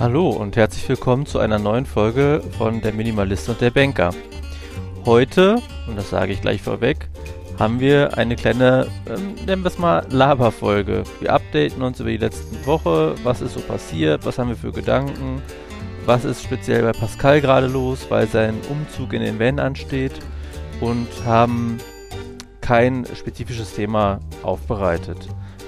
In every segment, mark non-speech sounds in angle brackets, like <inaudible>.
Hallo und herzlich willkommen zu einer neuen Folge von Der Minimalist und der Banker. Heute, und das sage ich gleich vorweg, haben wir eine kleine, ähm, nennen wir es mal, Laberfolge. Wir updaten uns über die letzte Woche, was ist so passiert, was haben wir für Gedanken, was ist speziell bei Pascal gerade los, weil sein Umzug in den Van ansteht und haben kein spezifisches Thema aufbereitet.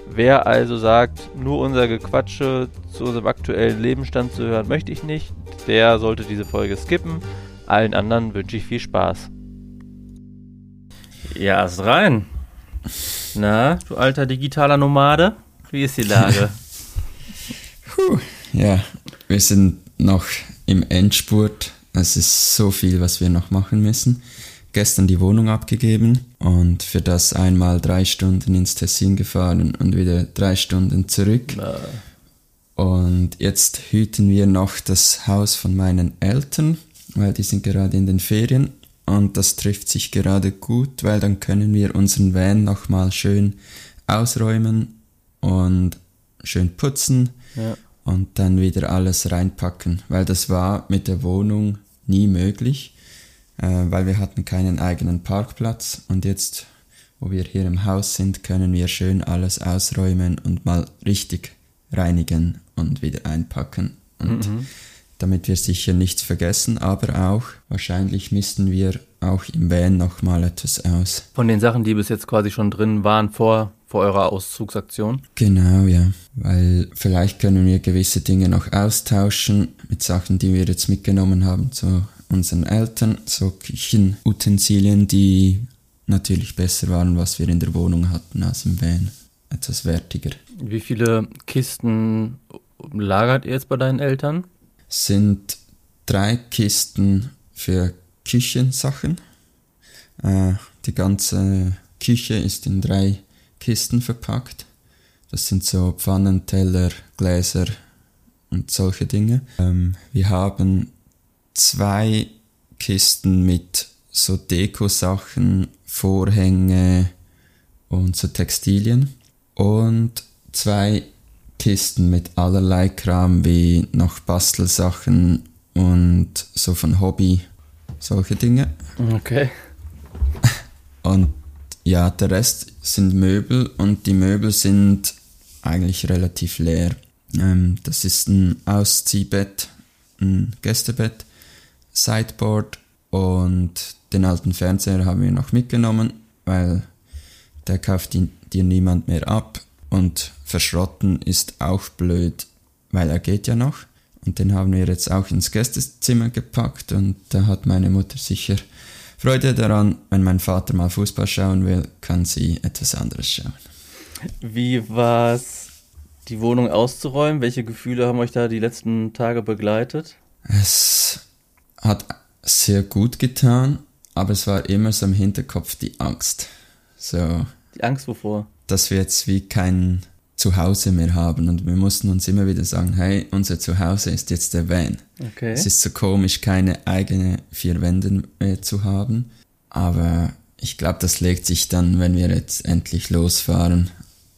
Wer also sagt, nur unser Gequatsche zu unserem aktuellen Lebensstand zu hören, möchte ich nicht, der sollte diese Folge skippen. Allen anderen wünsche ich viel Spaß. Ja, ist rein. Na, du alter digitaler Nomade, wie ist die Lage? <laughs> Puh, ja, wir sind noch im Endspurt. Es ist so viel, was wir noch machen müssen. Gestern die Wohnung abgegeben und für das einmal drei Stunden ins Tessin gefahren und wieder drei Stunden zurück. Na, Und jetzt hüten wir noch das Haus von meinen Eltern, weil die sind gerade in den Ferien. Und das trifft sich gerade gut, weil dann können wir unseren Van nochmal schön ausräumen und schön putzen ja. und dann wieder alles reinpacken, weil das war mit der Wohnung nie möglich, äh, weil wir hatten keinen eigenen Parkplatz und jetzt, wo wir hier im Haus sind, können wir schön alles ausräumen und mal richtig reinigen und wieder einpacken und Mhm. damit wir sicher nichts vergessen, aber auch wahrscheinlich missten wir auch im Van noch mal etwas aus. Von den Sachen, die bis jetzt quasi schon drin waren vor, vor eurer Auszugsaktion. Genau, ja. Weil vielleicht können wir gewisse Dinge noch austauschen mit Sachen, die wir jetzt mitgenommen haben zu unseren Eltern. So Küchenutensilien, die natürlich besser waren, was wir in der Wohnung hatten als im Van. Etwas wertiger. Wie viele Kisten lagert ihr jetzt bei deinen Eltern? Sind drei Kisten für Küchensachen. Äh, die ganze Küche ist in drei Kisten verpackt. Das sind so Pfannen, Teller, Gläser und solche Dinge. Ähm, wir haben zwei Kisten mit so Deko-Sachen, Vorhänge und so Textilien. Und zwei Kisten mit allerlei Kram wie noch Bastelsachen und so von Hobby, solche Dinge. Okay. <laughs> Und ja, der Rest sind Möbel und die Möbel sind eigentlich relativ leer. Ähm, das ist ein Ausziehbett, ein Gästebett, Sideboard und den alten Fernseher haben wir noch mitgenommen, weil der kauft dir niemand mehr ab und verschrotten ist auch blöd, weil er geht ja noch. Und den haben wir jetzt auch ins Gästezimmer gepackt und da hat meine Mutter sicher Freude daran, wenn mein Vater mal Fußball schauen will, kann sie etwas anderes schauen. Wie war's, die Wohnung auszuräumen? Welche Gefühle haben euch da die letzten Tage begleitet? Es hat sehr gut getan, aber es war immer so im Hinterkopf die Angst. So, Die Angst wovor? Dass wir jetzt wie kein Zuhause mehr haben und wir mussten uns immer wieder sagen, hey, unser Zuhause ist jetzt der Van. Okay. Es ist so komisch, keine eigene vier Wände mehr zu haben, aber ich glaube, das legt sich dann, wenn wir jetzt endlich losfahren.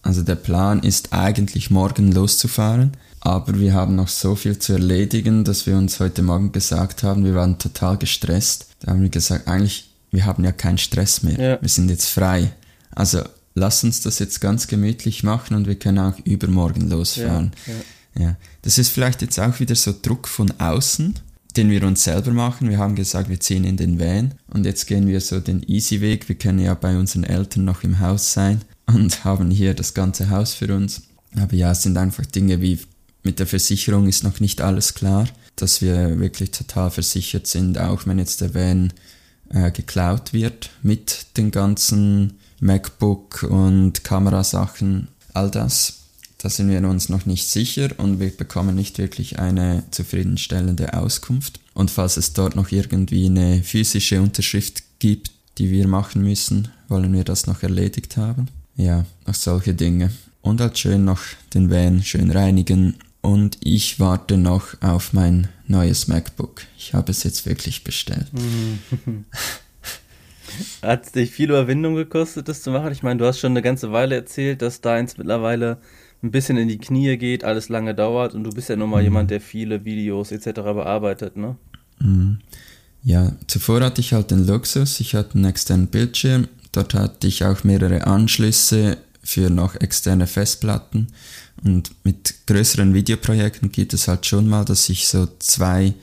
Also der Plan ist eigentlich morgen loszufahren, aber wir haben noch so viel zu erledigen, dass wir uns heute Morgen gesagt haben, wir waren total gestresst. Da haben wir gesagt, eigentlich, wir haben ja keinen Stress mehr. Ja. Wir sind jetzt frei. Also lass uns das jetzt ganz gemütlich machen und wir können auch übermorgen losfahren. ja. Ja, das ist vielleicht jetzt auch wieder so Druck von außen, den wir uns selber machen. Wir haben gesagt, wir ziehen in den Van und jetzt gehen wir so den easy Weg. Wir können ja bei unseren Eltern noch im Haus sein und <laughs> haben hier das ganze Haus für uns. Aber ja, es sind einfach Dinge wie mit der Versicherung ist noch nicht alles klar, dass wir wirklich total versichert sind, auch wenn jetzt der Van äh, geklaut wird mit den ganzen MacBook und Kamerasachen, all das. Da sind wir uns noch nicht sicher und wir bekommen nicht wirklich eine zufriedenstellende Auskunft. Und falls es dort noch irgendwie eine physische Unterschrift gibt, die wir machen müssen, wollen wir das noch erledigt haben. Ja, noch solche Dinge. Und halt schön noch den Van schön reinigen. Und ich warte noch auf mein neues MacBook. Ich habe es jetzt wirklich bestellt. <laughs> <laughs> Hat es dich viel Überwindung gekostet, das zu machen? Ich meine, du hast schon eine ganze Weile erzählt, dass deins mittlerweile ein bisschen in die Knie geht, alles lange dauert und du bist ja nun mal mhm. jemand, der viele Videos etc. bearbeitet, ne? Mhm. Ja, zuvor hatte ich halt den Luxus, ich hatte einen externen Bildschirm, dort hatte ich auch mehrere Anschlüsse für noch externe Festplatten und mit größeren Videoprojekten geht es halt schon mal, dass ich so zwei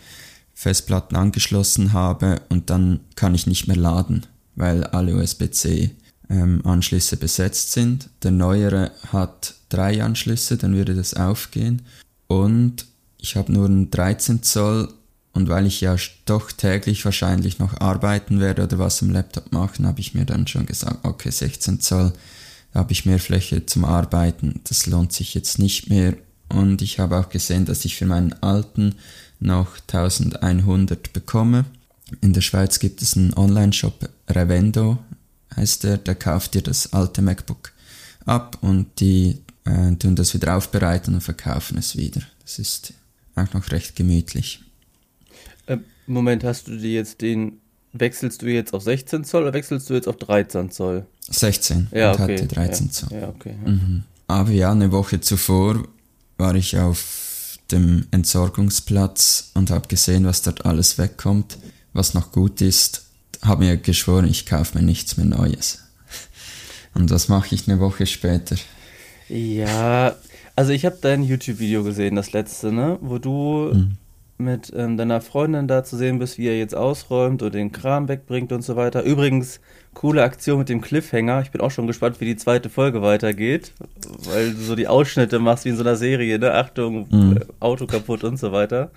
Festplatten angeschlossen habe und dann kann ich nicht mehr laden, weil alle USB-C ähm, Anschlüsse besetzt sind. Der neuere hat drei Anschlüsse, dann würde das aufgehen. Und ich habe nur einen 13 Zoll und weil ich ja doch täglich wahrscheinlich noch arbeiten werde oder was am Laptop machen, habe ich mir dann schon gesagt, okay, 16 Zoll, da habe ich mehr Fläche zum Arbeiten, das lohnt sich jetzt nicht mehr. Und ich habe auch gesehen, dass ich für meinen alten noch 1100 bekomme. In der Schweiz gibt es einen Online-Shop, Revendo heißt der, der kauft dir das alte MacBook ab und die äh, tun das wieder aufbereiten und verkaufen es wieder. Das ist auch noch recht gemütlich. Äh, Moment, hast du dir jetzt den, wechselst du jetzt auf 16 Zoll oder wechselst du jetzt auf 13 Zoll? 16 ja, und okay. hatte 13 ja, Zoll. Ja, okay. Ja. Mhm. Aber ja, eine Woche zuvor war ich auf dem Entsorgungsplatz und habe gesehen, was dort alles wegkommt, was noch gut ist. Habe mir geschworen, ich kaufe mir nichts mehr Neues. Und was mache ich eine Woche später? Ja, also ich habe dein YouTube-Video gesehen, das letzte, ne? Wo du mhm. mit ähm, deiner Freundin da zu sehen bist, wie er jetzt ausräumt und den Kram wegbringt und so weiter. Übrigens, coole Aktion mit dem Cliffhanger. Ich bin auch schon gespannt, wie die zweite Folge weitergeht, weil du so die Ausschnitte machst wie in so einer Serie, ne? Achtung, mhm. Auto kaputt und so weiter.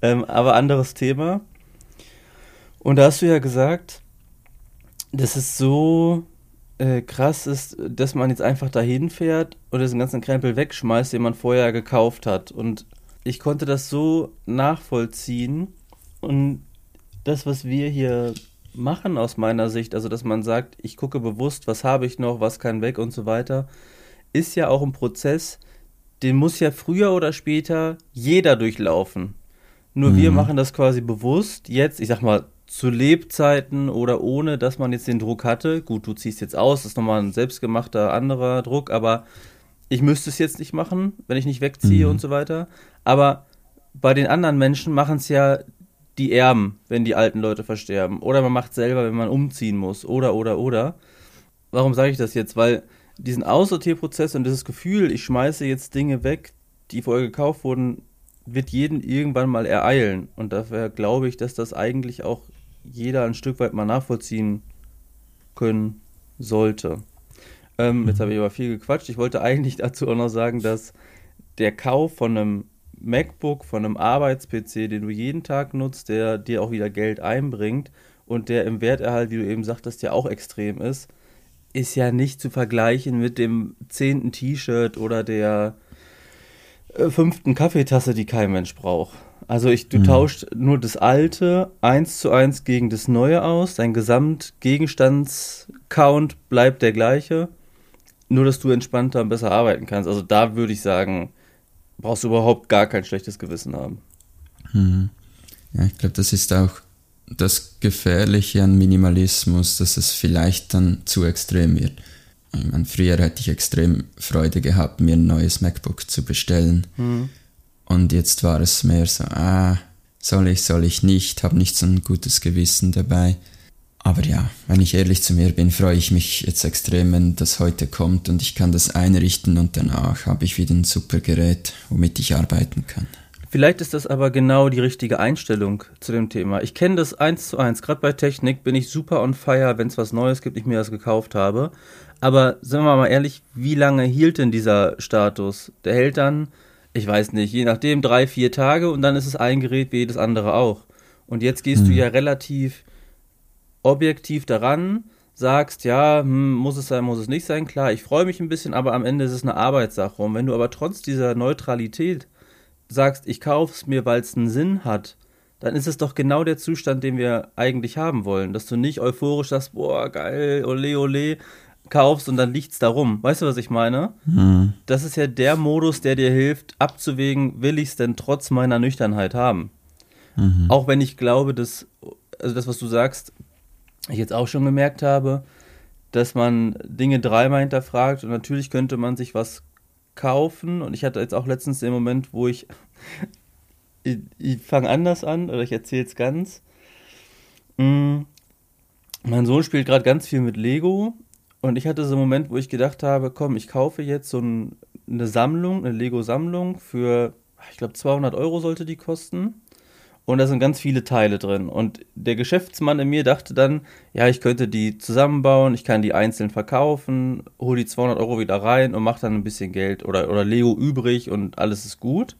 Ähm, aber anderes Thema. Und da hast du ja gesagt, das ist so äh, krass ist, dass man jetzt einfach dahin fährt und diesen ganzen Krempel wegschmeißt, den man vorher gekauft hat. Und ich konnte das so nachvollziehen. Und das, was wir hier machen aus meiner Sicht, also dass man sagt, ich gucke bewusst, was habe ich noch, was kann weg und so weiter, ist ja auch ein Prozess, den muss ja früher oder später jeder durchlaufen. Nur mhm. wir machen das quasi bewusst, jetzt, ich sag mal, zu Lebzeiten oder ohne, dass man jetzt den Druck hatte. Gut, du ziehst jetzt aus, das ist nochmal ein selbstgemachter anderer Druck, aber ich müsste es jetzt nicht machen, wenn ich nicht wegziehe mhm. und so weiter. Aber bei den anderen Menschen machen es ja die Erben, wenn die alten Leute versterben. Oder man macht selber, wenn man umziehen muss. Oder, oder, oder. Warum sage ich das jetzt? Weil diesen Aussortierprozess und dieses Gefühl, ich schmeiße jetzt Dinge weg, die vorher gekauft wurden, wird jeden irgendwann mal ereilen. Und dafür glaube ich, dass das eigentlich auch jeder ein Stück weit mal nachvollziehen können sollte. Ähm, mhm. Jetzt habe ich aber viel gequatscht. Ich wollte eigentlich dazu auch noch sagen, dass der Kauf von einem MacBook, von einem Arbeits-PC, den du jeden Tag nutzt, der dir auch wieder Geld einbringt und der im Werterhalt, wie du eben sagtest, ja auch extrem ist, ist ja nicht zu vergleichen mit dem zehnten T-Shirt oder der äh, fünften Kaffeetasse, die kein Mensch braucht. Also ich, du mhm. tauschst nur das alte eins zu eins gegen das neue aus. Dein Gesamtgegenstandscount bleibt der gleiche. Nur, dass du entspannter und besser arbeiten kannst. Also da würde ich sagen, brauchst du überhaupt gar kein schlechtes Gewissen haben. Mhm. Ja, ich glaube, das ist auch das Gefährliche an Minimalismus, dass es vielleicht dann zu extrem wird. Ich meine, früher hätte ich extrem Freude gehabt, mir ein neues MacBook zu bestellen. Mhm. Und jetzt war es mehr so, ah, soll ich, soll ich nicht, habe nicht so ein gutes Gewissen dabei. Aber ja, wenn ich ehrlich zu mir bin, freue ich mich jetzt extrem, wenn das heute kommt und ich kann das einrichten und danach habe ich wieder ein super Gerät, womit ich arbeiten kann. Vielleicht ist das aber genau die richtige Einstellung zu dem Thema. Ich kenne das eins zu eins. Gerade bei Technik bin ich super on fire, wenn es was Neues gibt, ich mir das gekauft habe. Aber sind wir mal ehrlich, wie lange hielt denn dieser Status? Der hält dann ich weiß nicht, je nachdem, drei, vier Tage und dann ist es ein Gerät wie jedes andere auch. Und jetzt gehst hm. du ja relativ objektiv daran, sagst, ja, hm, muss es sein, muss es nicht sein, klar, ich freue mich ein bisschen, aber am Ende ist es eine Arbeitssache. Und wenn du aber trotz dieser Neutralität sagst, ich kaufe es mir, weil es einen Sinn hat, dann ist es doch genau der Zustand, den wir eigentlich haben wollen. Dass du nicht euphorisch sagst, boah, geil, ole, ole, kaufst und dann liegt's darum. Weißt du, was ich meine? Mhm. Das ist ja der Modus, der dir hilft, abzuwägen, will ich es denn trotz meiner Nüchternheit haben? Mhm. Auch wenn ich glaube, dass, also das, was du sagst, ich jetzt auch schon gemerkt habe, dass man Dinge dreimal hinterfragt und natürlich könnte man sich was kaufen und ich hatte jetzt auch letztens den Moment, wo ich, <laughs> ich, ich fange anders an oder ich erzähle es ganz. Mm, mein Sohn spielt gerade ganz viel mit Lego und ich hatte so einen Moment, wo ich gedacht habe, komm, ich kaufe jetzt so ein, eine Sammlung, eine Lego-Sammlung für, ich glaube 200 Euro sollte die kosten. Und da sind ganz viele Teile drin. Und der Geschäftsmann in mir dachte dann, ja, ich könnte die zusammenbauen, ich kann die einzeln verkaufen, hole die 200 Euro wieder rein und mache dann ein bisschen Geld oder, oder Lego übrig und alles ist gut.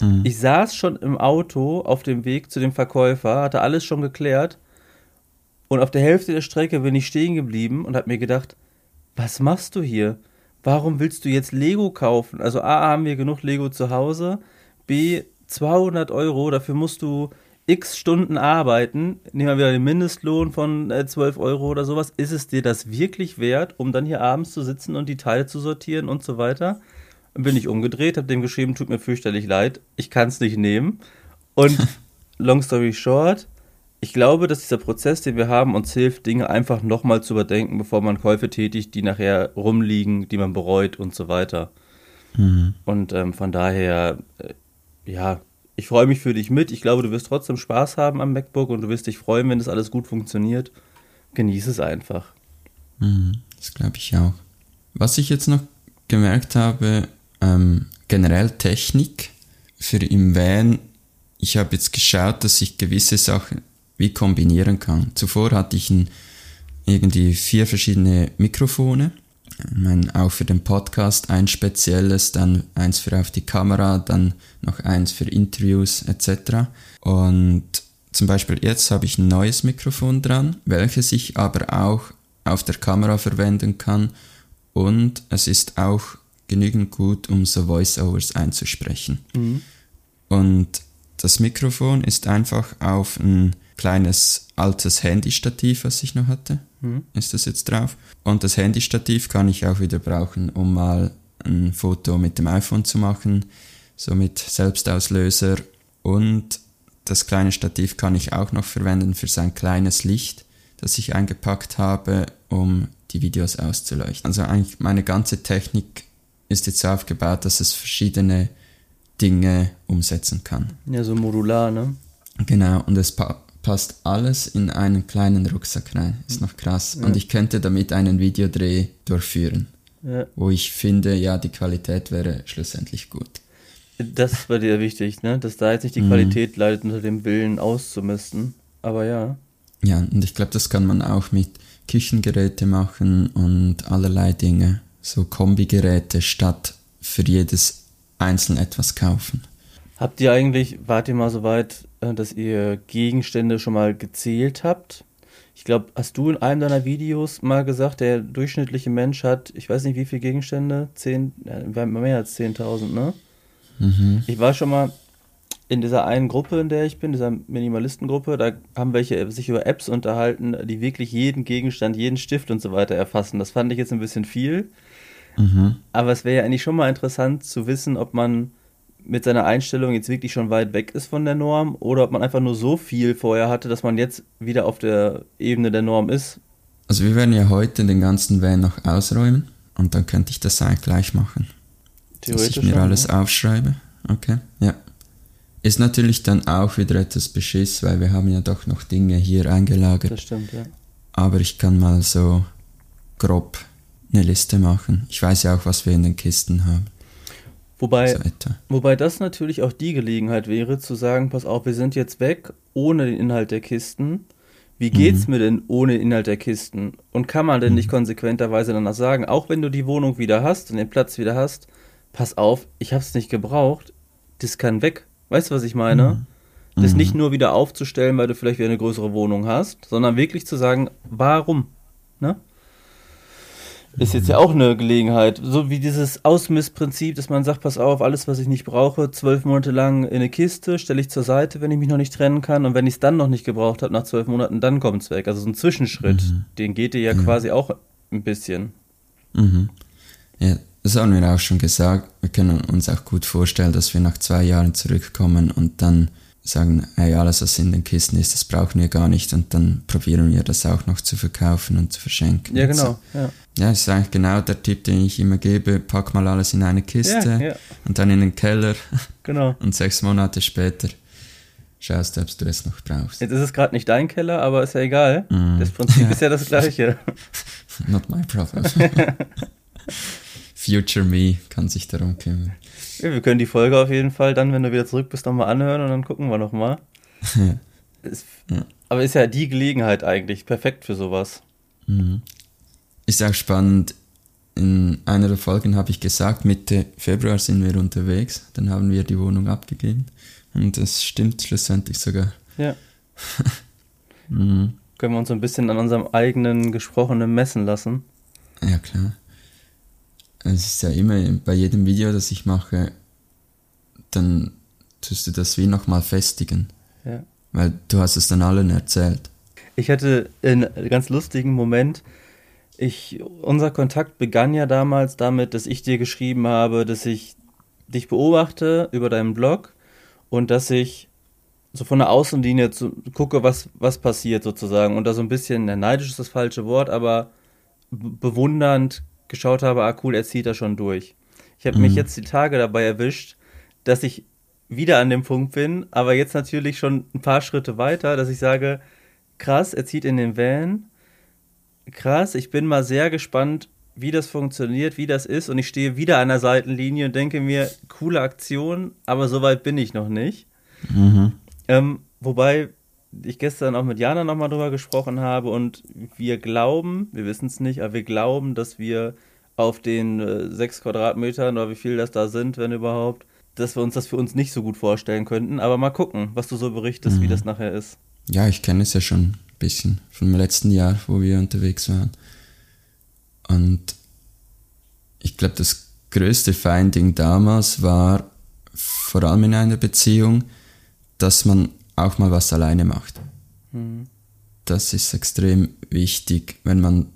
Mhm. Ich saß schon im Auto auf dem Weg zu dem Verkäufer, hatte alles schon geklärt. Und auf der Hälfte der Strecke bin ich stehen geblieben und habe mir gedacht, was machst du hier? Warum willst du jetzt Lego kaufen? Also A, haben wir genug Lego zu Hause. B, 200 Euro, dafür musst du x Stunden arbeiten, nehmen wir wieder den Mindestlohn von äh, 12 Euro oder sowas, ist es dir das wirklich wert, um dann hier abends zu sitzen und die Teile zu sortieren und so weiter? Dann bin ich umgedreht, habe dem geschrieben, tut mir fürchterlich leid, ich kann es nicht nehmen. Und <laughs> long story short, ich glaube, dass dieser Prozess, den wir haben, uns hilft, Dinge einfach nochmal zu überdenken, bevor man Käufe tätigt, die nachher rumliegen, die man bereut und so weiter. Mhm. Und ähm, von daher, äh, ja, ich freue mich für dich mit. Ich glaube, du wirst trotzdem Spaß haben am MacBook und du wirst dich freuen, wenn das alles gut funktioniert. Genieß es einfach. Mhm, das glaube ich auch. Was ich jetzt noch gemerkt habe, ähm, generell Technik für im Van. Ich habe jetzt geschaut, dass ich gewisse Sachen wie kombinieren kann. Zuvor hatte ich ein, irgendwie vier verschiedene Mikrofone mein, auch für den Podcast ein spezielles, dann eins für auf die Kamera, dann noch eins für Interviews etc. Und zum Beispiel jetzt habe ich ein neues Mikrofon dran, welches ich aber auch auf der Kamera verwenden kann und es ist auch genügend gut, um so Voiceovers einzusprechen. Mhm. Und das Mikrofon ist einfach auf ein kleines altes Handystativ, was ich noch hatte. Mhm. Ist das jetzt drauf? Und das Handystativ kann ich auch wieder brauchen, um mal ein Foto mit dem iPhone zu machen, so mit Selbstauslöser. Und das kleine Stativ kann ich auch noch verwenden für sein kleines Licht, das ich eingepackt habe, um die Videos auszuleuchten. Also eigentlich meine ganze Technik ist jetzt aufgebaut, dass es verschiedene Dinge umsetzen kann. Ja, so modular, ne? Genau, und es passt alles in einen kleinen Rucksack rein. Ist noch krass. Ja. Und ich könnte damit einen Videodreh durchführen, ja. wo ich finde, ja, die Qualität wäre schlussendlich gut. Das ist bei dir wichtig, ne? Dass da jetzt nicht die mhm. Qualität leidet unter dem Willen auszumisten. Aber ja. Ja, und ich glaube, das kann man auch mit Küchengeräte machen und allerlei Dinge. So Kombigeräte statt für jedes einzeln etwas kaufen. Habt ihr eigentlich, wart ihr mal so weit, äh, dass ihr Gegenstände schon mal gezählt habt? Ich glaube, hast du in einem deiner Videos mal gesagt, der durchschnittliche Mensch hat, ich weiß nicht wie viele Gegenstände, zehn, mehr als 10.000, ne? Mhm. Ich war schon mal in dieser einen Gruppe, in der ich bin, dieser Minimalistengruppe, da haben welche sich über Apps unterhalten, die wirklich jeden Gegenstand, jeden Stift und so weiter erfassen. Das fand ich jetzt ein bisschen viel. Mhm. Aber es wäre ja eigentlich schon mal interessant zu wissen, ob man mit seiner Einstellung jetzt wirklich schon weit weg ist von der Norm oder ob man einfach nur so viel vorher hatte, dass man jetzt wieder auf der Ebene der Norm ist. Also wir werden ja heute den ganzen Van noch ausräumen und dann könnte ich das eigentlich gleich machen. Theoretisch dass ich mir schon, alles ja. aufschreibe. Okay, ja. Ist natürlich dann auch wieder etwas Beschiss, weil wir haben ja doch noch Dinge hier eingelagert. Das stimmt, ja. Aber ich kann mal so grob eine Liste machen. Ich weiß ja auch, was wir in den Kisten haben. Wobei, so wobei das natürlich auch die Gelegenheit wäre, zu sagen, pass auf, wir sind jetzt weg ohne den Inhalt der Kisten. Wie geht's mhm. mir denn ohne Inhalt der Kisten? Und kann man denn mhm. nicht konsequenterweise danach sagen, auch wenn du die Wohnung wieder hast und den Platz wieder hast, pass auf, ich hab's nicht gebraucht, das kann weg. Weißt du, was ich meine? Mhm. Das nicht mhm. nur wieder aufzustellen, weil du vielleicht wieder eine größere Wohnung hast, sondern wirklich zu sagen, warum? Ne? Ist jetzt ja auch eine Gelegenheit. So wie dieses Ausmissprinzip, dass man sagt, pass auf, alles, was ich nicht brauche, zwölf Monate lang in eine Kiste, stelle ich zur Seite, wenn ich mich noch nicht trennen kann. Und wenn ich es dann noch nicht gebraucht habe, nach zwölf Monaten, dann kommt es weg. Also so ein Zwischenschritt, mhm. den geht dir ja, ja, quasi auch ein bisschen. Mhm. Ja, das haben wir auch schon gesagt. Wir können uns auch gut vorstellen, dass wir nach zwei Jahren zurückkommen und dann sagen, hey, alles was in den Kisten ist, das brauchen wir gar nicht und dann probieren wir das auch noch zu verkaufen und zu verschenken. Ja, genau. So. Ja. ja, ist eigentlich genau der Tipp, den ich immer gebe, pack mal alles in eine Kiste ja, ja. und dann in den Keller. <laughs> Genau. Und sechs Monate später schaust du, ob du es noch brauchst. Jetzt ist es gerade nicht dein Keller, aber ist ja egal. Mm. Das Prinzip ist ja das <laughs> gleiche. Not my problem. <laughs> Future Me kann sich darum kümmern. Ja, wir können die Folge auf jeden Fall dann, wenn du wieder zurück bist, nochmal anhören und dann gucken wir nochmal. <laughs> ist, ja. Aber ist ja die Gelegenheit eigentlich perfekt für sowas. Mhm. Ist auch spannend. In einer der Folgen habe ich gesagt, Mitte Februar sind wir unterwegs. Dann haben wir die Wohnung abgegeben. Und das stimmt schlussendlich sogar. Ja. <laughs> mhm. Können wir uns ein bisschen an unserem eigenen Gesprochenen messen lassen? Ja, klar es ist ja immer bei jedem Video, das ich mache, dann tust du das wie nochmal festigen. Ja. Weil du hast es dann allen erzählt. Ich hatte einen ganz lustigen Moment. Ich, unser Kontakt begann ja damals damit, dass ich dir geschrieben habe, dass ich dich beobachte über deinen Blog und dass ich so von der Außenlinie zu, gucke, was, was passiert sozusagen. Und da so ein bisschen, neidisch ist das falsche Wort, aber bewundernd geschaut habe, ah cool, er zieht da schon durch. Ich habe mhm. mich jetzt die Tage dabei erwischt, dass ich wieder an dem Punkt bin, aber jetzt natürlich schon ein paar Schritte weiter, dass ich sage, krass, er zieht in den Van. Krass, ich bin mal sehr gespannt, wie das funktioniert, wie das ist und ich stehe wieder an der Seitenlinie und denke mir, coole Aktion, aber so weit bin ich noch nicht. Mhm. Ähm, wobei ich gestern auch mit Jana nochmal drüber gesprochen habe und wir glauben, wir wissen es nicht, aber wir glauben, dass wir auf den äh, sechs Quadratmetern oder wie viel das da sind, wenn überhaupt, dass wir uns das für uns nicht so gut vorstellen könnten. Aber mal gucken, was du so berichtest, mhm. wie das nachher ist. Ja, ich kenne es ja schon ein bisschen vom letzten Jahr, wo wir unterwegs waren. Und ich glaube, das größte Finding damals war, vor allem in einer Beziehung, dass man auch mal was alleine macht. Mhm. Das ist extrem wichtig, wenn man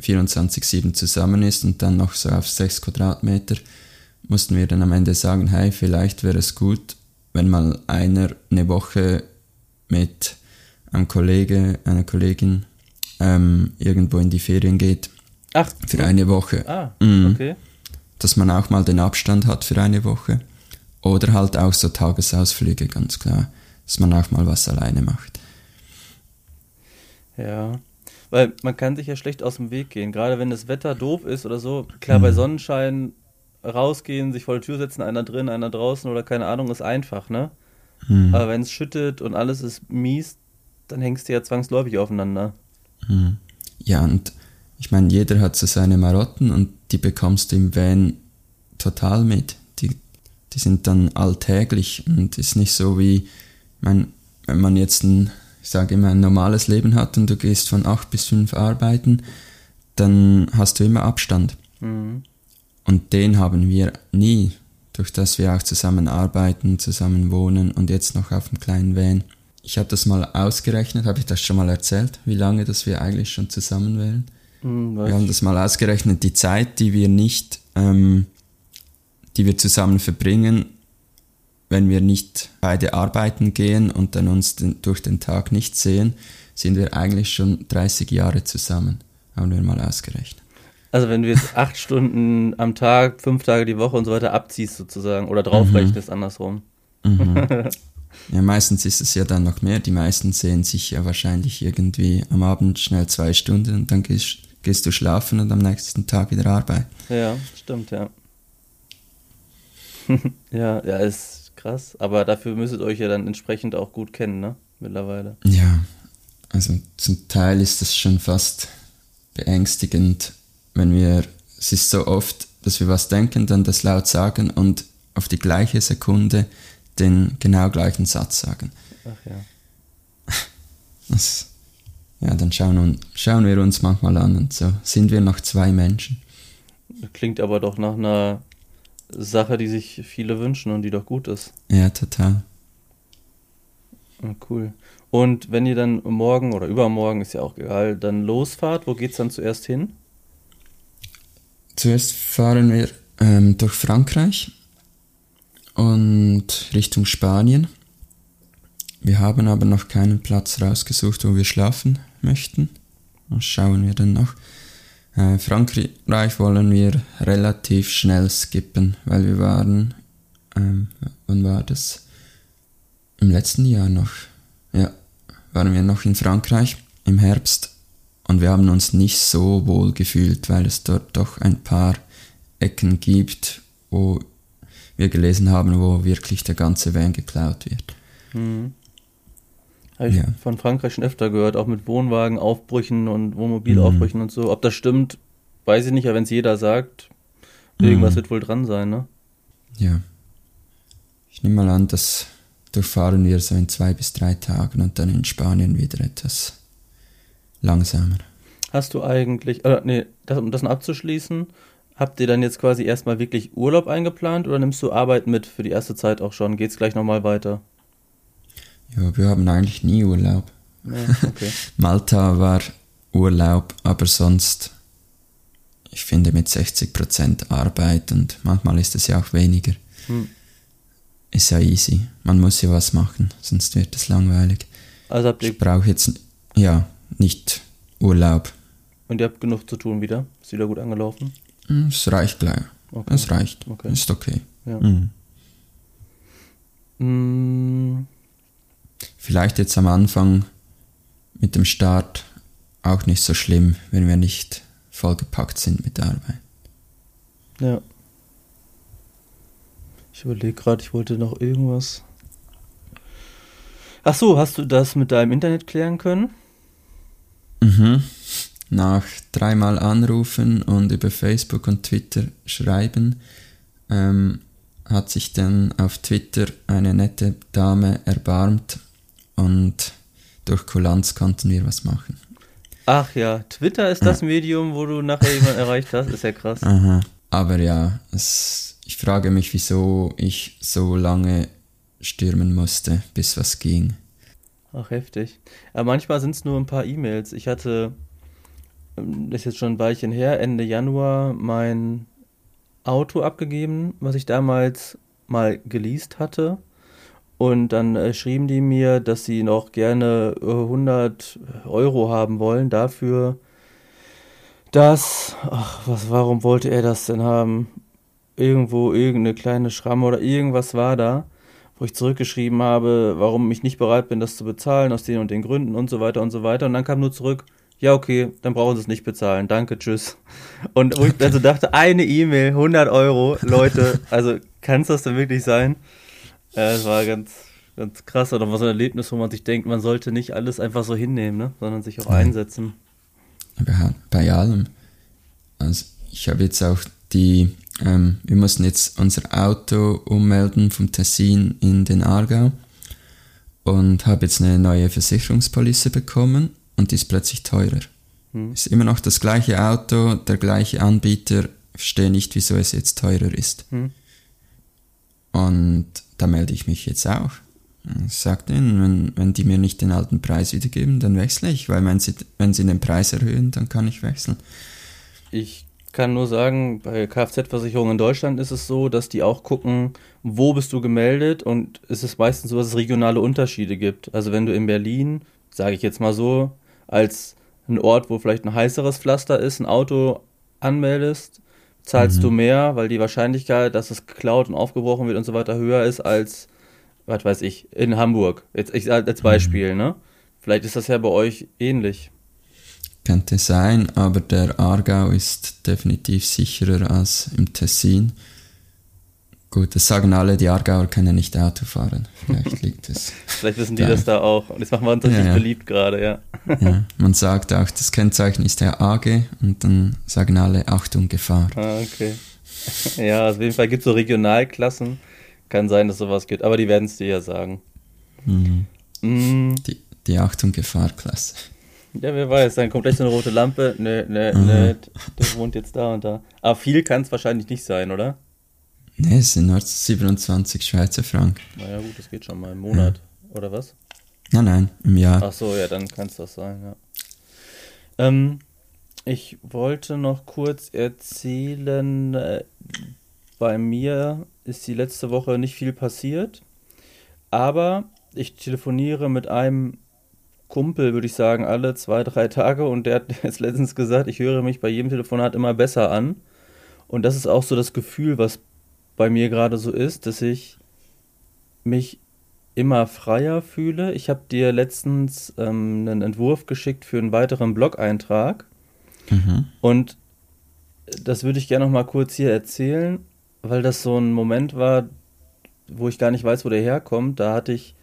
24-7 zusammen ist und dann noch so auf 6 Quadratmeter, mussten wir dann am Ende sagen, hey, vielleicht wäre es gut, wenn mal einer eine Woche mit einem Kollege, einer Kollegin ähm, irgendwo in die Ferien geht. Ach. Für eine Woche. Ah, mhm. okay. Dass man auch mal den Abstand hat für eine Woche. Oder halt auch so Tagesausflüge, ganz klar dass man auch mal was alleine macht. Ja, weil man kann sich ja schlecht aus dem Weg gehen, gerade wenn das Wetter doof ist oder so. Klar, mhm. bei Sonnenschein rausgehen, sich vor die Tür setzen, einer drin, einer draußen oder keine Ahnung, ist einfach, ne? Mhm. Aber wenn es schüttet und alles ist mies, dann hängst du ja zwangsläufig aufeinander. Mhm. Ja, und ich meine, jeder hat so seine Marotten und die bekommst du im Van total mit. Die, die sind dann alltäglich und ist nicht so wie, meine, wenn man jetzt ein, ich sage immer, ein normales Leben hat und du gehst von acht bis fünf arbeiten, dann hast du immer Abstand. Mhm. Und den haben wir nie, durch das wir auch zusammen arbeiten, zusammen wohnen und jetzt noch auf dem kleinen Van. Ich habe das mal ausgerechnet, habe ich das schon mal erzählt, wie lange das wir eigentlich schon zusammen wären. Mhm, wir haben das mal ausgerechnet, die Zeit, die wir nicht, ähm, die wir zusammen verbringen, wenn wir nicht beide arbeiten gehen und dann uns den, durch den Tag nicht sehen, sind wir eigentlich schon 30 Jahre zusammen, haben wir mal ausgerechnet. Also wenn du jetzt acht <laughs> Stunden am Tag, fünf Tage die Woche und so weiter abziehst sozusagen oder draufrechnest mhm. andersrum. Mhm. <laughs> ja, meistens ist es ja dann noch mehr. Die meisten sehen sich ja wahrscheinlich irgendwie am Abend schnell zwei Stunden und dann gehst, gehst du schlafen und am nächsten Tag wieder arbeiten. Ja, stimmt, ja. <laughs> ja, ja, ist krass. Aber dafür müsstet euch ja dann entsprechend auch gut kennen, ne? Mittlerweile. Ja, also zum Teil ist das schon fast beängstigend, wenn wir, es ist so oft, dass wir was denken, dann das laut sagen und auf die gleiche Sekunde den genau gleichen Satz sagen. Ach ja. <laughs> Das, ja, dann schauen, schauen wir uns manchmal an und so sind wir noch zwei Menschen. Klingt aber doch nach einer Sache, die sich viele wünschen und die doch gut ist. Ja, total. Ah, cool. Und wenn ihr dann morgen oder übermorgen, ist ja auch egal, dann losfahrt, wo geht's dann zuerst hin? Zuerst fahren wir ähm, durch Frankreich und Richtung Spanien. Wir haben aber noch keinen Platz rausgesucht, wo wir schlafen möchten. Das schauen wir dann noch. Äh, Frankreich wollen wir relativ schnell skippen, weil wir waren, ähm, wann war das? Im letzten Jahr noch. Ja, waren wir noch in Frankreich im Herbst und wir haben uns nicht so wohl gefühlt, weil es dort doch ein paar Ecken gibt, wo wir gelesen haben, wo wirklich der ganze Van geklaut wird. Mhm. Habe ich ja. von Frankreich schon öfter gehört, auch mit Wohnwagenaufbrüchen und Wohnmobilaufbrüchen mhm. und so. Ob das stimmt, weiß ich nicht, aber wenn es jeder sagt, irgendwas mhm. wird wohl dran sein, ne? Ja. Ich nehme mal an, das durchfahren wir so in zwei bis drei Tagen und dann in Spanien wieder etwas langsamer. Hast du eigentlich, äh, nee, das, um das noch abzuschließen, habt ihr dann jetzt quasi erstmal wirklich Urlaub eingeplant oder nimmst du Arbeit mit für die erste Zeit auch schon? Geht's gleich nochmal weiter? Ja, wir haben eigentlich nie Urlaub. Ja, okay. <laughs> Malta war Urlaub, aber sonst, ich finde mit 60% Arbeit und manchmal ist es ja auch weniger. Hm. Ist ja easy. Man muss ja was machen, sonst wird es langweilig. Also habt ihr ich brauche jetzt, ja, nicht Urlaub. Und ihr habt genug zu tun wieder? Ist wieder gut angelaufen? Hm, es reicht gleich. Okay. Es reicht. Okay. Ist okay. Ja. Mhm. Mm. Vielleicht jetzt am Anfang mit dem Start auch nicht so schlimm, wenn wir nicht vollgepackt sind mit der Arbeit. Ja. Ich überlege gerade, ich wollte noch irgendwas. Ach so, hast du das mit deinem Internet klären können? Mhm. Nach dreimal anrufen und über Facebook und Twitter schreiben, ähm, hat sich dann auf Twitter eine nette Dame erbarmt und durch Kulanz konnten wir was machen. Ach ja, Twitter ist das ja. Medium, wo du nachher jemanden erreicht hast, ist ja krass. Aha. Aber ja, es, ich frage mich, wieso ich so lange stürmen musste, bis was ging. Ach, heftig. Aber manchmal sind es nur ein paar E-Mails. Ich hatte, ähm, das ist jetzt schon ein Weilchen her, Ende Januar mein Auto abgegeben, was ich damals mal geleast hatte. Und dann äh, schrieben die mir, dass sie noch gerne äh, 100 Euro haben wollen dafür, dass, ach, was, warum wollte er das denn haben? Irgendwo irgendeine kleine Schramme oder irgendwas war da, wo ich zurückgeschrieben habe, warum ich nicht bereit bin, das zu bezahlen, aus den und den Gründen und so weiter und so weiter. Und dann kam nur zurück, ja, okay, dann brauchen sie es nicht bezahlen. Danke, tschüss. Und wo <laughs> ich also dachte, eine E-Mail, 100 Euro, Leute, also kann es das denn wirklich sein? Ja, es war ganz, ganz krass. Oder was so ein Erlebnis, wo man sich denkt, man sollte nicht alles einfach so hinnehmen, ne? sondern sich auch einsetzen. Aber bei allem. Also ich habe jetzt auch die, ähm, wir mussten jetzt unser Auto ummelden vom Tessin in den Aargau und habe jetzt eine neue Versicherungspolice bekommen und die ist plötzlich teurer. Hm. Ist immer noch das gleiche Auto, der gleiche Anbieter, verstehe nicht, wieso es jetzt teurer ist. Hm. Und da melde ich mich jetzt auch. Ich sage denen, wenn, wenn die mir nicht den alten Preis wiedergeben, dann wechsle ich, weil wenn sie, wenn sie den Preis erhöhen, dann kann ich wechseln. Ich kann nur sagen, bei Kfz-Versicherungen in Deutschland ist es so, dass die auch gucken, wo bist du gemeldet und es ist meistens so, dass es regionale Unterschiede gibt. Also wenn du in Berlin, sage ich jetzt mal so, als ein Ort, wo vielleicht ein heißeres Pflaster ist, ein Auto anmeldest, zahlst mhm. du mehr, weil die Wahrscheinlichkeit, dass es geklaut und aufgebrochen wird und so weiter höher ist als, was weiß ich, in Hamburg. Jetzt ich, als Beispiel, mhm. ne? Vielleicht ist das ja bei euch ähnlich. Könnte sein, aber der Aargau ist definitiv sicherer als im Tessin. Gut, das sagen alle, die Aargauer können nicht Auto fahren. Vielleicht liegt es. <laughs> Vielleicht wissen die da. das da auch. Und das machen wir uns richtig ja, ja. beliebt gerade, ja. ja. <laughs> Man sagt auch, das Kennzeichen ist der AG und dann sagen alle Achtung, Gefahr. Ah, okay. <laughs> Ja, auf jeden Fall gibt es so Regionalklassen. Kann sein, dass sowas gibt, aber die werden es dir ja sagen. Mhm. Mhm. Die, die Achtung, Gefahr-Klasse. Ja, wer weiß, dann kommt gleich so eine rote Lampe. Nö, nö, mhm. nö, der wohnt jetzt da und da. Aber viel kann es wahrscheinlich nicht sein, oder? Ne, es sind nur 27 Schweizer Franken. Naja, gut, das geht schon mal im Monat, ja. oder was? Nein, nein, im Jahr. Ach so, ja, dann kann es das sein, ja. Ähm, ich wollte noch kurz erzählen, äh, bei mir ist die letzte Woche nicht viel passiert, aber ich telefoniere mit einem Kumpel, würde ich sagen, alle zwei, drei Tage und der hat <laughs> jetzt letztens gesagt, ich höre mich bei jedem Telefonat immer besser an. Und das ist auch so das Gefühl, was bei mir gerade so ist, dass ich mich immer freier fühle. Ich habe dir letztens ähm, einen Entwurf geschickt für einen weiteren Blog-Eintrag. Mhm. Und das würde ich gerne noch mal kurz hier erzählen, weil das so ein Moment war, wo ich gar nicht weiß, wo der herkommt. Da hatte ich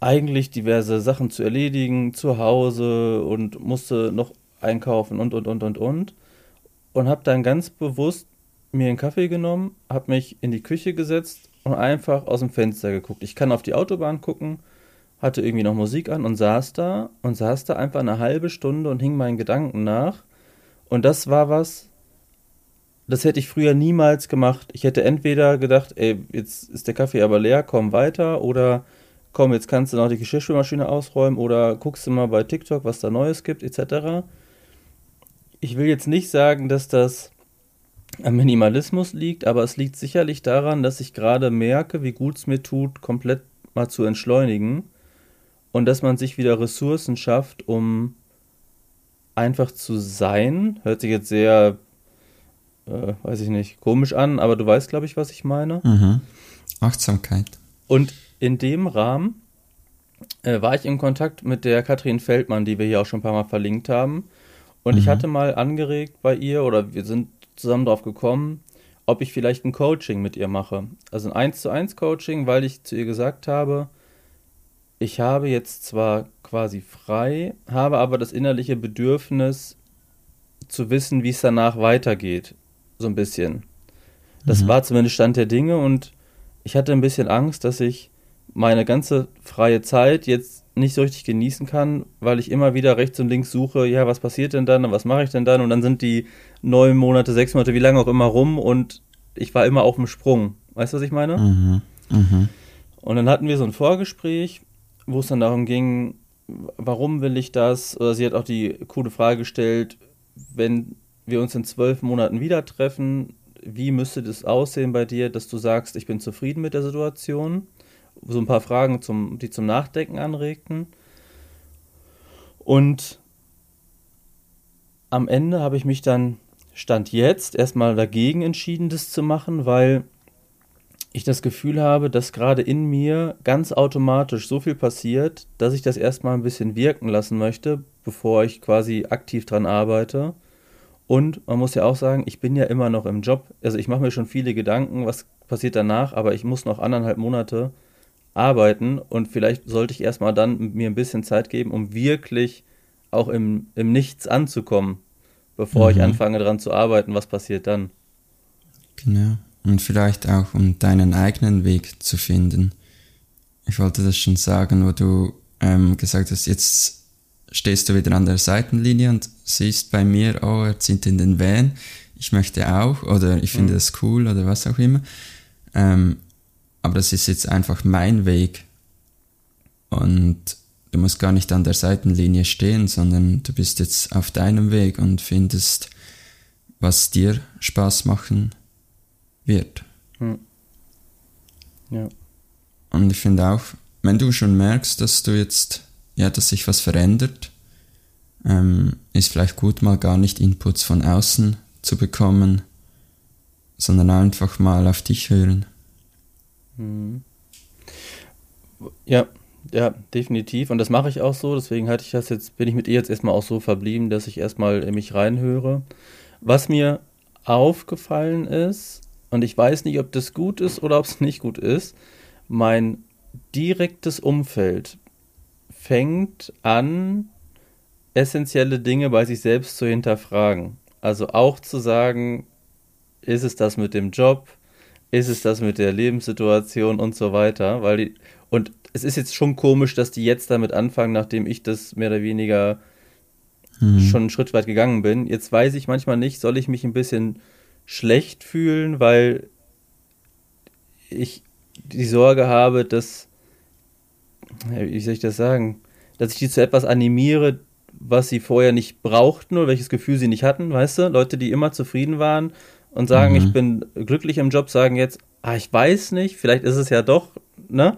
eigentlich diverse Sachen zu erledigen, zu Hause und musste noch einkaufen und, und, und, und, und. Und habe dann ganz bewusst mir einen Kaffee genommen, habe mich in die Küche gesetzt und einfach aus dem Fenster geguckt. Ich kann auf die Autobahn gucken, hatte irgendwie noch Musik an und saß da und saß da einfach eine halbe Stunde und hing meinen Gedanken nach. Und das war was, das hätte ich früher niemals gemacht. Ich hätte entweder gedacht, ey, jetzt ist der Kaffee aber leer, komm weiter, oder komm, jetzt kannst du noch die Geschirrspülmaschine ausräumen, oder guckst du mal bei TikTok, was da Neues gibt, etc. Ich will jetzt nicht sagen, dass das am Minimalismus liegt, aber es liegt sicherlich daran, dass ich gerade merke, wie gut es mir tut, komplett mal zu entschleunigen und dass man sich wieder Ressourcen schafft, um einfach zu sein. Hört sich jetzt sehr, äh, weiß ich nicht, komisch an, aber du weißt, glaube ich, was ich meine. Mhm. Achtsamkeit. Und in dem Rahmen äh, war ich in Kontakt mit der Katrin Feldmann, die wir hier auch schon ein paar Mal verlinkt haben. Und mhm. ich hatte mal angeregt bei ihr, oder wir sind zusammen drauf gekommen, ob ich vielleicht ein Coaching mit ihr mache. Also ein 1 zu 1 Coaching, weil ich zu ihr gesagt habe, ich habe jetzt zwar quasi frei, habe aber das innerliche Bedürfnis zu wissen, wie es danach weitergeht. So ein bisschen. Das mhm. war zumindest Stand der Dinge und ich hatte ein bisschen Angst, dass ich meine ganze freie Zeit jetzt nicht so richtig genießen kann, weil ich immer wieder rechts und links suche, ja, was passiert denn dann und was mache ich denn dann? Und dann sind die neun Monate, sechs Monate, wie lange auch immer rum und ich war immer auf dem Sprung. Weißt du, was ich meine? Mhm. Mhm. Und dann hatten wir so ein Vorgespräch, wo es dann darum ging, warum will ich das? Oder sie hat auch die coole Frage gestellt, wenn wir uns in zwölf Monaten wieder treffen, wie müsste das aussehen bei dir, dass du sagst, ich bin zufrieden mit der Situation? So ein paar Fragen, zum, die zum Nachdenken anregten. Und am Ende habe ich mich dann, Stand jetzt, erstmal dagegen entschieden, das zu machen, weil ich das Gefühl habe, dass gerade in mir ganz automatisch so viel passiert, dass ich das erstmal ein bisschen wirken lassen möchte, bevor ich quasi aktiv dran arbeite. Und man muss ja auch sagen, ich bin ja immer noch im Job. Also ich mache mir schon viele Gedanken, was passiert danach, aber ich muss noch anderthalb Monate arbeiten und vielleicht sollte ich erstmal dann mir ein bisschen Zeit geben, um wirklich auch im, im Nichts anzukommen, bevor mhm. ich anfange daran zu arbeiten, was passiert dann. Genau. Und vielleicht auch, um deinen eigenen Weg zu finden. Ich wollte das schon sagen, wo du ähm, gesagt hast, jetzt stehst du wieder an der Seitenlinie und siehst bei mir, oh, er zieht in den Van, ich möchte auch, oder ich finde mhm. das cool, oder was auch immer. Ähm, aber das ist jetzt einfach mein Weg. Und du musst gar nicht an der Seitenlinie stehen, sondern du bist jetzt auf deinem Weg und findest, was dir Spaß machen wird. Hm. Ja. Und ich finde auch, wenn du schon merkst, dass du jetzt, ja, dass sich was verändert, ähm, ist vielleicht gut, mal gar nicht Inputs von außen zu bekommen, sondern einfach mal auf dich hören. Ja, ja, definitiv. Und das mache ich auch so. Deswegen hatte ich das jetzt, bin ich mit ihr jetzt erstmal auch so verblieben, dass ich erstmal in mich reinhöre. Was mir aufgefallen ist, und ich weiß nicht, ob das gut ist oder ob es nicht gut ist, mein direktes Umfeld fängt an, essentielle Dinge bei sich selbst zu hinterfragen. Also auch zu sagen, ist es das mit dem Job? Ist es das mit der Lebenssituation und so weiter, weil die, und es ist jetzt schon komisch, dass die jetzt damit anfangen, nachdem ich das mehr oder weniger mhm. schon einen Schritt weit gegangen bin. Jetzt weiß ich manchmal nicht, soll ich mich ein bisschen schlecht fühlen, weil ich die Sorge habe, dass, wie soll ich das sagen, dass ich die zu etwas animiere, was sie vorher nicht brauchten oder welches Gefühl sie nicht hatten, weißt du? Leute, die immer zufrieden waren und sagen, mhm. ich bin glücklich im Job, sagen jetzt, ah, ich weiß nicht, vielleicht ist es ja doch, ne?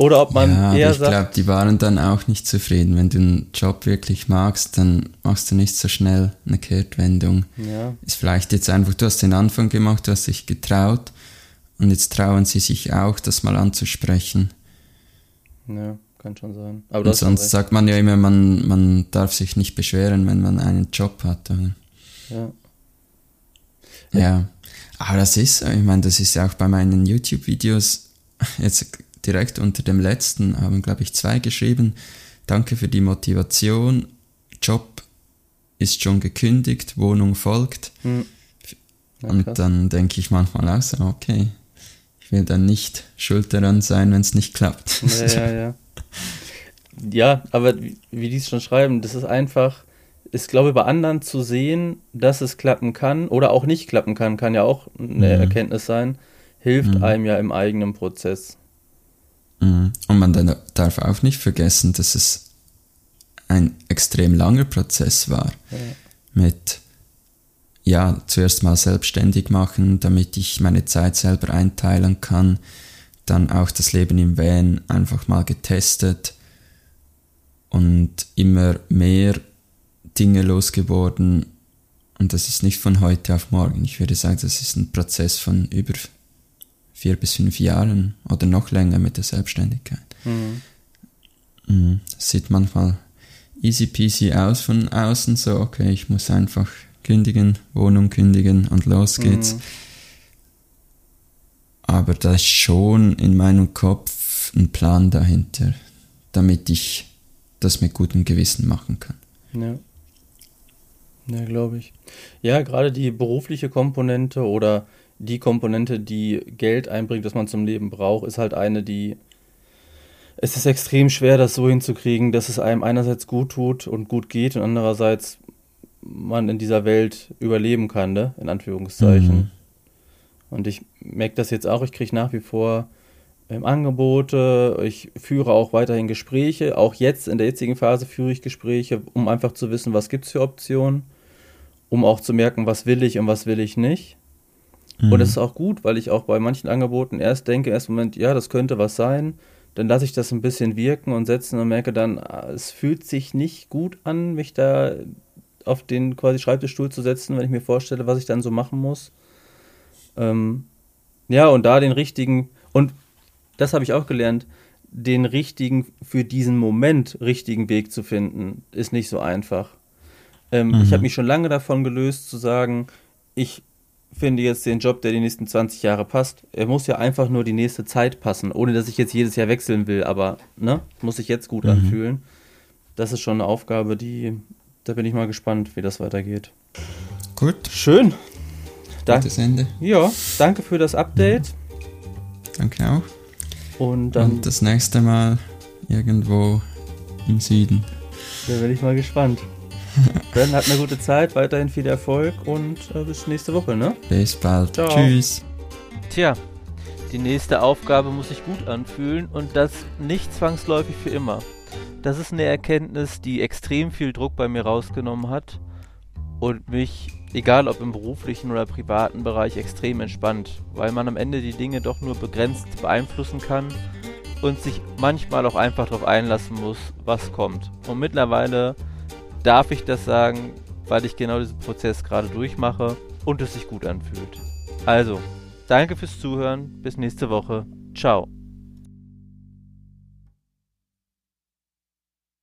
Oder ob man ja, eher ich sagt. glaube, die waren dann auch nicht zufrieden. Wenn du einen Job wirklich magst, dann machst du nicht so schnell eine Kehrtwendung. Ja, Ist vielleicht jetzt einfach, du hast den Anfang gemacht, du hast dich getraut und jetzt trauen sie sich auch, das mal anzusprechen. ja, kann schon sein. Aber sonst sagt man ja immer, man, man darf sich nicht beschweren, wenn man einen Job hat. Oder? Ja. Ja, aber das ist, so. ich meine, das ist ja auch bei meinen YouTube-Videos, jetzt direkt unter dem letzten haben, glaube ich, zwei geschrieben, danke für die Motivation, Job ist schon gekündigt, Wohnung folgt. Hm. Ja, Und dann denke ich manchmal auch so, okay, ich will dann nicht schuld daran sein, wenn es nicht klappt. Ja, ja, ja. <laughs> Ja, aber wie, wie die es schon schreiben, das ist einfach, ist glaube ich bei anderen zu sehen, dass es klappen kann oder auch nicht klappen kann, kann ja auch eine Mhm. Erkenntnis sein, hilft Mhm. einem ja im eigenen Prozess. Mhm. Und man darf auch nicht vergessen, dass es ein extrem langer Prozess war. Ja. Mit, ja, zuerst mal selbstständig machen, damit ich meine Zeit selber einteilen kann. Dann auch das Leben im Van einfach mal getestet und immer mehr Dinge losgeworden. Und das ist nicht von heute auf morgen. Ich würde sagen, das ist ein Prozess von über vier bis fünf Jahren oder noch länger mit der Selbstständigkeit. Mhm. Mhm. Das sieht manchmal easy peasy aus von außen, so, okay, ich muss einfach kündigen, Wohnung kündigen und los geht's. Mhm. Aber da ist schon in meinem Kopf ein Plan dahinter, damit ich das mit gutem Gewissen machen kann. Ja. Ja, glaube ich. Ja, gerade die berufliche Komponente oder die Komponente, die Geld einbringt, das man zum Leben braucht, ist halt eine, die. Es ist extrem schwer, das so hinzukriegen, dass es einem einerseits gut tut und gut geht und andererseits man in dieser Welt überleben kann, ne? In Anführungszeichen. Mhm. Und ich merke das jetzt auch, ich kriege nach wie vor ähm, Angebote, ich führe auch weiterhin Gespräche, auch jetzt in der jetzigen Phase führe ich Gespräche, um einfach zu wissen, was gibt es für Optionen, um auch zu merken, was will ich und was will ich nicht. Mhm. Und das ist auch gut, weil ich auch bei manchen Angeboten erst denke, erst im Moment, ja, das könnte was sein, dann lasse ich das ein bisschen wirken und setzen und merke dann, ah, es fühlt sich nicht gut an, mich da auf den quasi Schreibtischstuhl zu setzen, wenn ich mir vorstelle, was ich dann so machen muss. Ähm, ja, und da den richtigen, und das habe ich auch gelernt, den richtigen, für diesen Moment richtigen Weg zu finden, ist nicht so einfach. Ähm, Mhm. Ich habe mich schon lange davon gelöst, zu sagen, ich finde jetzt den Job, der die nächsten 20 Jahre passt. Er muss ja einfach nur die nächste Zeit passen, ohne dass ich jetzt jedes Jahr wechseln will, aber ne, muss sich jetzt gut Mhm. anfühlen. Das ist schon eine Aufgabe, die, da bin ich mal gespannt, wie das weitergeht. Gut, Schön. Danke. gutes Ende. Ja, danke für das Update. Danke auch. Und dann Und das nächste Mal irgendwo im Süden. da bin ich mal gespannt. <laughs> Dann habt eine gute Zeit, weiterhin viel Erfolg und äh, bis nächste Woche, ne? Bis bald. Ciao. Tschüss. Tja, die nächste Aufgabe muss sich gut anfühlen und das nicht zwangsläufig für immer. Das ist eine Erkenntnis, die extrem viel Druck bei mir rausgenommen hat und mich, egal ob im beruflichen oder privaten Bereich, extrem entspannt, weil man am Ende die Dinge doch nur begrenzt beeinflussen kann und sich manchmal auch einfach darauf einlassen muss, was kommt. Und mittlerweile darf ich das sagen, weil ich genau diesen Prozess gerade durchmache und es sich gut anfühlt. Also, danke fürs Zuhören, bis nächste Woche. Ciao.